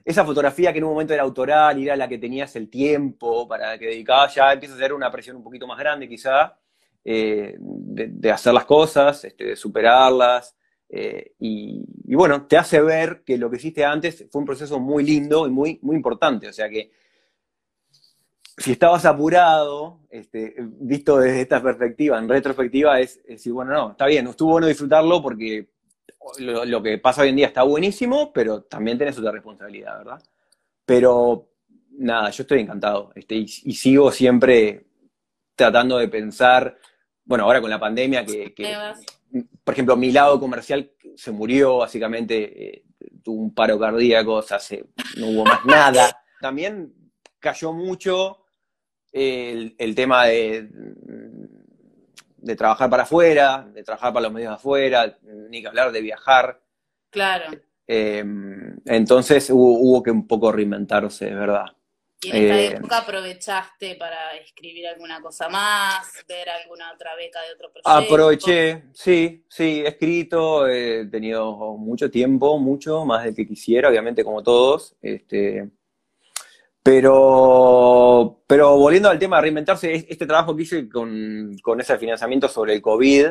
esa fotografía que en un momento era autoral y era la que tenías el tiempo para que dedicabas, ya empieza a ser una presión un poquito más grande quizá, eh, de, hacer las cosas, este, de superarlas. Eh, y, bueno, te hace ver que lo que hiciste antes fue un proceso muy lindo y muy, muy importante. O sea que si estabas apurado, este, visto desde esta perspectiva, en retrospectiva, es, decir, bueno, no, está bien, estuvo bueno disfrutarlo porque lo, que pasa hoy en día está buenísimo, pero también tenés otra responsabilidad, ¿verdad? Pero nada, yo estoy encantado este, y, sigo siempre tratando de pensar, bueno, ahora con la pandemia que por ejemplo, mi lado comercial se murió, básicamente, eh, tuvo un paro cardíaco, o sea, no hubo más nada. También cayó mucho el, tema de, de trabajar para afuera, de trabajar para los medios de afuera, ni que hablar de viajar. Claro. Eh, entonces hubo, hubo que un poco reinventarse, de verdad. ¿Y en esta eh, época aprovechaste para escribir alguna cosa más, ver alguna otra beca de otro proyecto? Aproveché, sí, sí, he escrito, he tenido mucho tiempo, mucho, más del que quisiera, obviamente como todos. Este, pero, pero volviendo al tema de reinventarse, este trabajo que hice con, ese financiamiento sobre el COVID,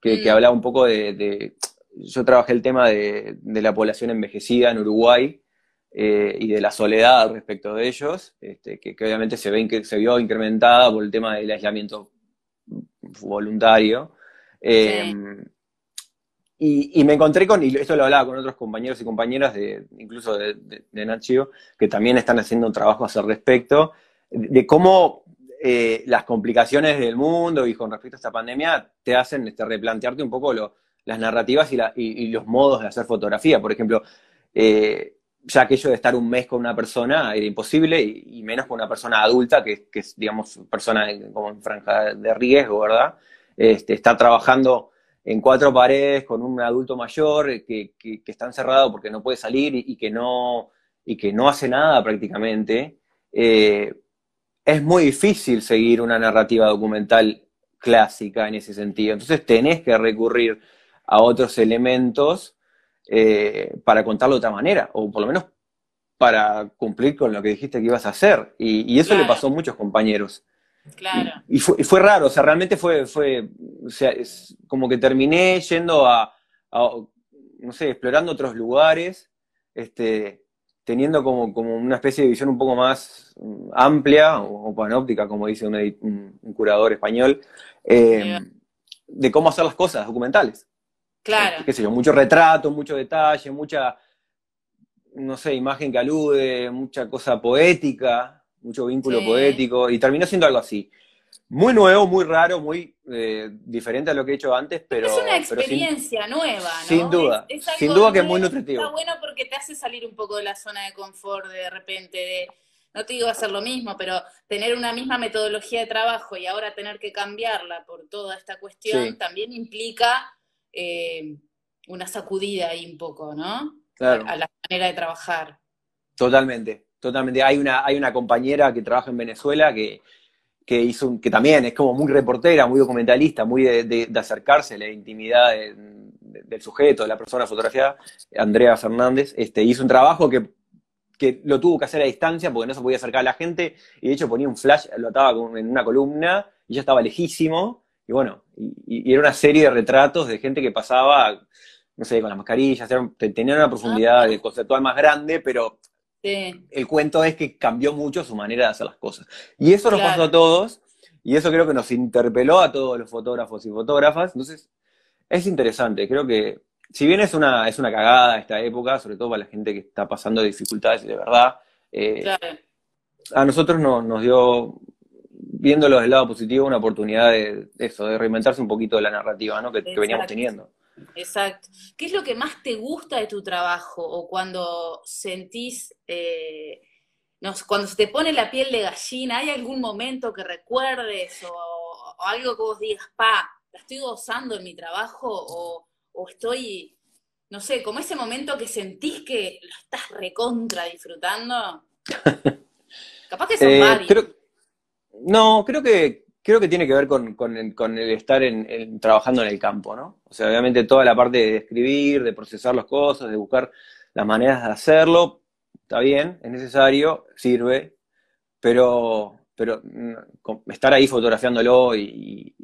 que, mm. hablaba un poco de, yo trabajé el tema de, la población envejecida en Uruguay eh, y de la soledad respecto de ellos, este, que, obviamente se, ve, se vio incrementada por el tema del aislamiento voluntario. Em, y, me encontré con, y esto lo hablaba con otros compañeros y compañeras, de, incluso de, de, que también están haciendo un trabajo al respecto, de cómo eh, las complicaciones del mundo y con respecto a esta pandemia te hacen este, replantearte un poco las narrativas y, los modos de hacer fotografía. Por ejemplo, eh, ya aquello de estar un mes con una persona era imposible y, menos con una persona adulta que, es, digamos, persona como en franja de riesgo, ¿verdad? Este, está trabajando en cuatro paredes con un adulto mayor que, está encerrado porque no puede salir y, que, no, y que no hace nada prácticamente. Eh, es muy difícil seguir una narrativa documental clásica en ese sentido. Entonces tenés que recurrir a otros elementos eh, para contarlo de otra manera, o por lo menos para cumplir con lo que dijiste que ibas a hacer. Y, eso le pasó a muchos compañeros. Claro. Y, fue, raro, o sea, realmente fue, fue o sea, es como que terminé yendo a, no sé, explorando otros lugares, este, teniendo como, como, una especie de visión un poco más mm, amplia o, panóptica, como dice un, curador español, eh, de cómo hacer las cosas documentales. Claro. Qué sé yo, mucho retrato, mucho detalle, mucha, no sé, imagen que alude, mucha cosa poética, mucho vínculo poético, y terminó siendo algo así muy nuevo, muy raro, muy eh, diferente a lo que he hecho antes, pero... Es una experiencia nueva, ¿no? Sin duda, sin duda que es muy nutritivo. Está bueno porque te hace salir un poco de la zona de confort de repente, de, no te digo hacer lo mismo, pero tener una misma metodología de trabajo y ahora tener que cambiarla por toda esta cuestión también implica eh, una sacudida ahí un poco, ¿no? Claro. A, la manera de trabajar. Totalmente, totalmente. Hay una, hay una compañera que trabaja en Venezuela que que hizo que también es como muy reportera, muy documentalista, muy de, acercarse a la intimidad del sujeto, de la persona fotografiada, Andrea Fernández, este, hizo un trabajo que, lo tuvo que hacer a distancia porque no se podía acercar a la gente, y de hecho ponía un flash, lo ataba en una columna, y ya estaba lejísimo, y bueno, y, era una serie de retratos de gente que pasaba, no sé, con las mascarillas, tenía una profundidad ah. conceptual más grande, pero el cuento es que cambió mucho su manera de hacer las cosas. Y eso nos pasó a todos, y eso creo que nos interpeló a todos los fotógrafos y fotógrafas. Entonces, es interesante. Creo que, si bien es una, es una cagada esta época, sobre todo para la gente que está pasando dificultades de verdad, eh, a nosotros nos dio, viéndolo del lado positivo, una oportunidad de eso, de reinventarse un poquito de la narrativa ¿no? que veníamos teniendo. Exacto. ¿Qué es lo que más te gusta de tu trabajo o cuando sentís, eh, cuando se te pone la piel de gallina, ¿hay algún momento que recuerdes o, algo que vos digas, pa, la estoy gozando en mi trabajo o, estoy, no sé, como ese momento que sentís que lo estás recontra disfrutando? Capaz que son eh, varios. No, creo que creo que tiene que ver con, el, estar en, trabajando en el campo, ¿no? O sea, obviamente toda la parte de escribir, de procesar las cosas, de buscar las maneras de hacerlo, está bien, es necesario, sirve, pero, pero mm, estar ahí fotografiándolo y,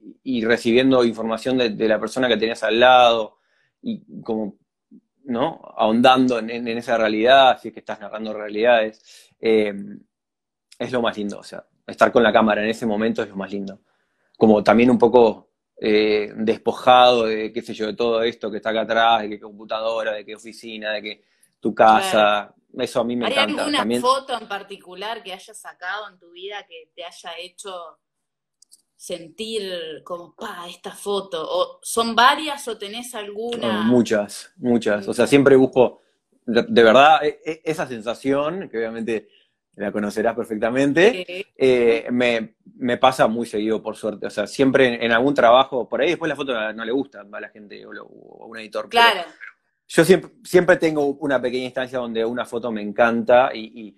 recibiendo información de, la persona que tenías al lado y como, ¿no? Ahondando en, esa realidad, si es que estás narrando realidades, eh, es lo más lindo, o sea, estar con la cámara en ese momento es lo más lindo. Como también un poco eh, despojado de, qué sé yo, de todo esto que está acá atrás, de qué computadora, de qué oficina, de qué tu casa. Eso a mí me encanta. ¿Hay alguna foto en particular que hayas sacado en tu vida que te haya hecho sentir como, pa, esta foto? ¿O son varias o tenés alguna? muchas, muchas. O sea, siempre busco, de verdad, e, e, esa sensación, que obviamente la conocerás perfectamente, eh, me, pasa muy seguido, por suerte. O sea, siempre en, algún trabajo, por ahí después la foto no le gusta a la gente o, a un editor. Claro. Yo siempre, siempre tengo una pequeña instancia donde una foto me encanta y,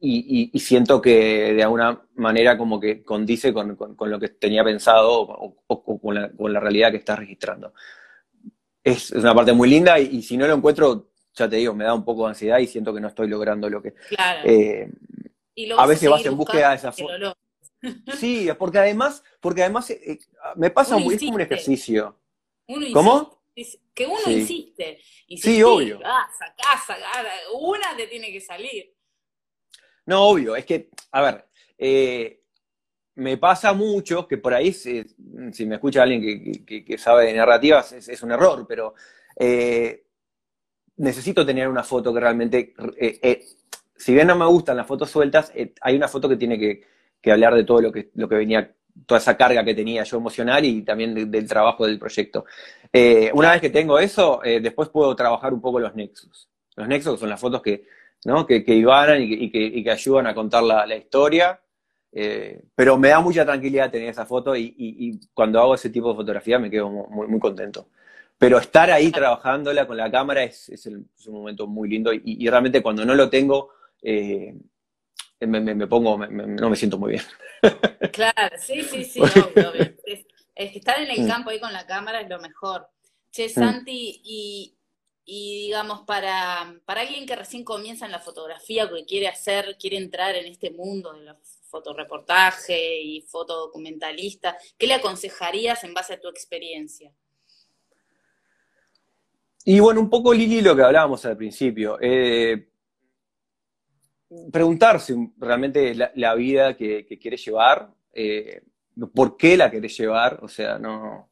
y, siento que de alguna manera como que condice con, lo que tenía pensado o, con, la, con, la, realidad que estás registrando. Es, es una parte muy linda y si no lo encuentro ya te digo, me da un poco de ansiedad y siento que no estoy logrando lo que... Claro. Eh, a veces vas en búsqueda de esa forma. Sí, porque además, porque además eh, me pasa muy, es como un ejercicio. Uno ¿Cómo? que uno insiste. sí, obvio. Ah, sacá, sacá, una te tiene que salir. No, obvio, es que, a ver, eh, me pasa mucho que por ahí, si, me escucha alguien que, sabe de narrativas, es, un error, pero eh, necesito tener una foto que realmente, eh, si bien no me gustan las fotos sueltas, hay una foto que tiene que, hablar de todo lo que, lo que venía toda esa carga que tenía yo emocional y también del trabajo del proyecto. una vez que tengo eso, después puedo trabajar un poco los nexos. Los nexos son las fotos que, ¿no? que, que ibanan y que, ayudan a contar la, historia. Eh, pero me da mucha tranquilidad tener esa foto y, cuando hago ese tipo de fotografía me quedo muy contento. Pero estar ahí trabajándola con la cámara es, es, un momento muy lindo y, realmente cuando no lo tengo eh, me, pongo, no me siento muy bien. Claro, sí, sí, sí, obvio, Es, que estar en el mm. campo ahí con la cámara es lo mejor. Che, mm. Santi, y, y digamos, para, para alguien que recién comienza en la fotografía, que quiere hacer, quiere entrar en este mundo de la fotoreportaje y fotodocumentalista, ¿qué le aconsejarías en base a tu experiencia? Y bueno, un poco Lili lo que hablábamos al principio. Eh, preguntarse realmente la, vida que, quiere llevar, eh, por qué la quiere llevar, o sea, no.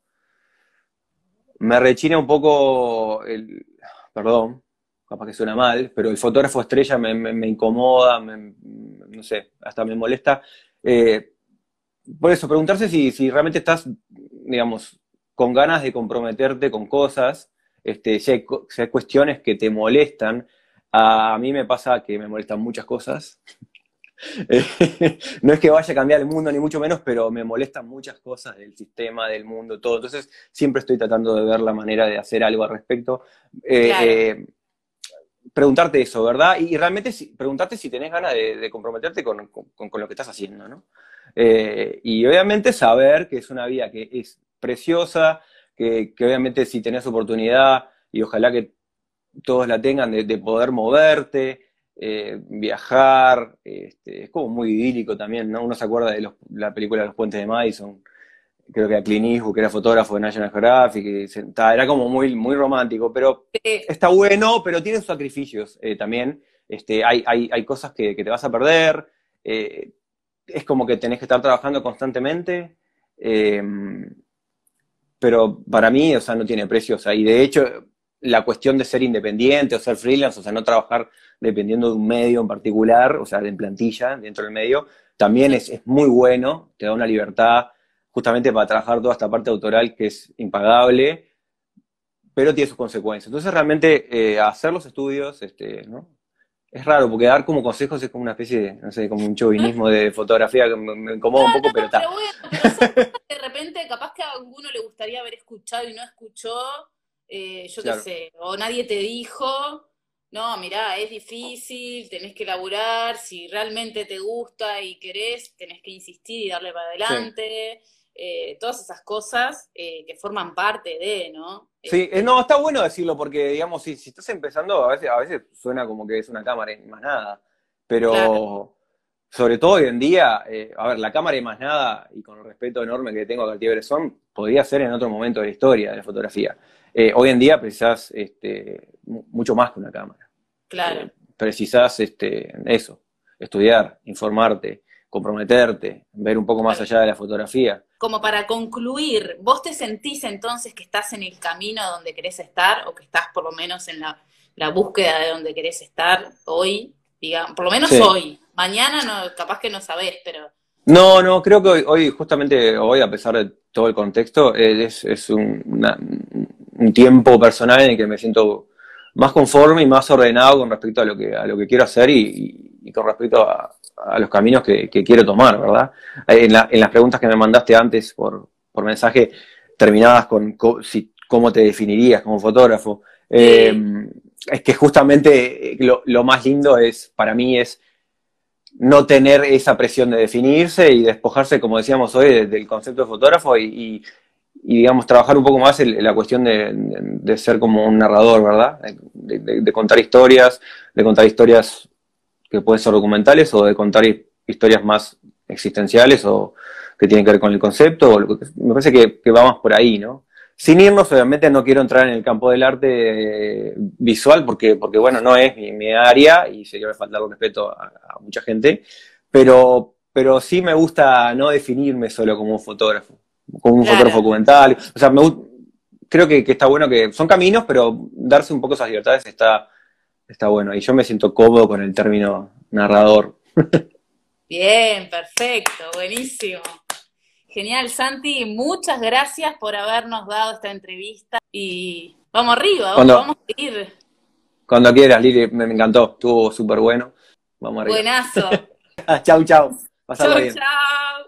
Me rechina un poco el, perdón, capaz que suena mal, pero el fotógrafo estrella me, incomoda, no sé, hasta me molesta. Eh, por eso, preguntarse si, realmente estás, digamos, con ganas de comprometerte con cosas, este, si, hay, cuestiones que te molestan. A mí me pasa que me molestan muchas cosas. no es que vaya a cambiar el mundo, ni mucho menos, pero me molestan muchas cosas del sistema, del mundo, todo. Entonces, siempre estoy tratando de ver la manera de hacer algo al respecto. Eh, eh, preguntarte eso, ¿verdad? Y, realmente preguntarte si tenés ganas de, comprometerte con, lo que estás haciendo, ¿no? Eh, y obviamente saber que es una vida que es preciosa, que, obviamente si tenés oportunidad, y ojalá que todos la tengan, de poder moverte, eh, viajar, este, es como muy idílico también, ¿no? Uno se acuerda de la película Los Puentes de Madison, creo que a Clint Eastwood, que era fotógrafo de National Geographic, y era como muy, muy romántico, pero está bueno, pero tiene sus sacrificios eh, también. Este, hay, hay, cosas que, te vas a perder, eh, es como que tenés que estar trabajando constantemente, pero para mí, o sea, no tiene precio, o sea, y de hecho, la cuestión de ser independiente o ser freelance, o sea, no trabajar dependiendo de un medio en particular, o sea, de plantilla dentro del medio, también es, muy bueno, te da una libertad justamente para trabajar toda esta parte autoral que es impagable, pero tiene sus consecuencias. Entonces, realmente, eh, hacer los estudios, este, ¿no? Es raro, porque dar como consejos es como una especie de, no sé, como un chauvinismo de fotografía que me, incomoda un poco, pero está. de repente, capaz que a alguno le gustaría haber escuchado y no escuchó, eh, yo qué sé, o nadie te dijo, no, mirá, es difícil, tenés que laburar, si realmente te gusta y querés, tenés que insistir y darle para adelante. Eh, todas esas cosas eh, que forman parte de, ¿no? Sí, no, está bueno decirlo porque, digamos, si, si estás empezando, a veces, a veces suena como que es una cámara y más nada, pero sobre todo hoy en día, a ver, la cámara y más nada, y con el respeto enorme que tengo a Cartier-Bresson, podría ser en otro momento de la historia de la fotografía. Eh, hoy en día precisas este, mucho más que una cámara. Claro. Eh, precisas este, eso, estudiar, informarte, comprometerte, ver un poco más allá de la fotografía. Como para concluir, ¿vos te sentís entonces que estás en el camino donde querés estar o que estás por lo menos en la, búsqueda de donde querés estar hoy? Digamos, por lo menos hoy. Mañana no, capaz que no sabés, pero... No, no, creo que hoy, justamente hoy, a pesar de todo el contexto, es, es una, un tiempo personal en el que me siento más conforme y más ordenado con respecto a lo que, a lo que quiero hacer y, con respecto a, los caminos que, quiero tomar, ¿verdad? En, las preguntas que me mandaste antes por, mensaje, terminadas con cómo te definirías como fotógrafo. Em, es que justamente lo, más lindo es, para mí, es no tener esa presión de definirse y despojarse, como decíamos hoy, del concepto de fotógrafo y, y digamos, trabajar un poco más en, la cuestión de, ser como un narrador, ¿verdad? De, contar historias, de contar historias que pueden ser documentales o de contar historias más existenciales o que tienen que ver con el concepto. me parece que, vamos por ahí, ¿no? sin irnos, obviamente no quiero entrar en el campo del arte eh, visual porque, porque, bueno, no es mi, área y sería faltar con respeto a, mucha gente, pero, pero sí me gusta no definirme solo como un fotógrafo, como un fotógrafo documental. O sea, me, creo que, está bueno que son caminos, pero darse un poco esas libertades está, está bueno. Y yo me siento cómodo con el término narrador. Bien, perfecto, buenísimo. Genial, Santi, muchas gracias por habernos dado esta entrevista y vamos arriba, vamos, a seguir. Cuando quieras, Lili, me, encantó, estuvo súper bueno. Vamos arriba. Buenazo. chau, chau. Chau, chau.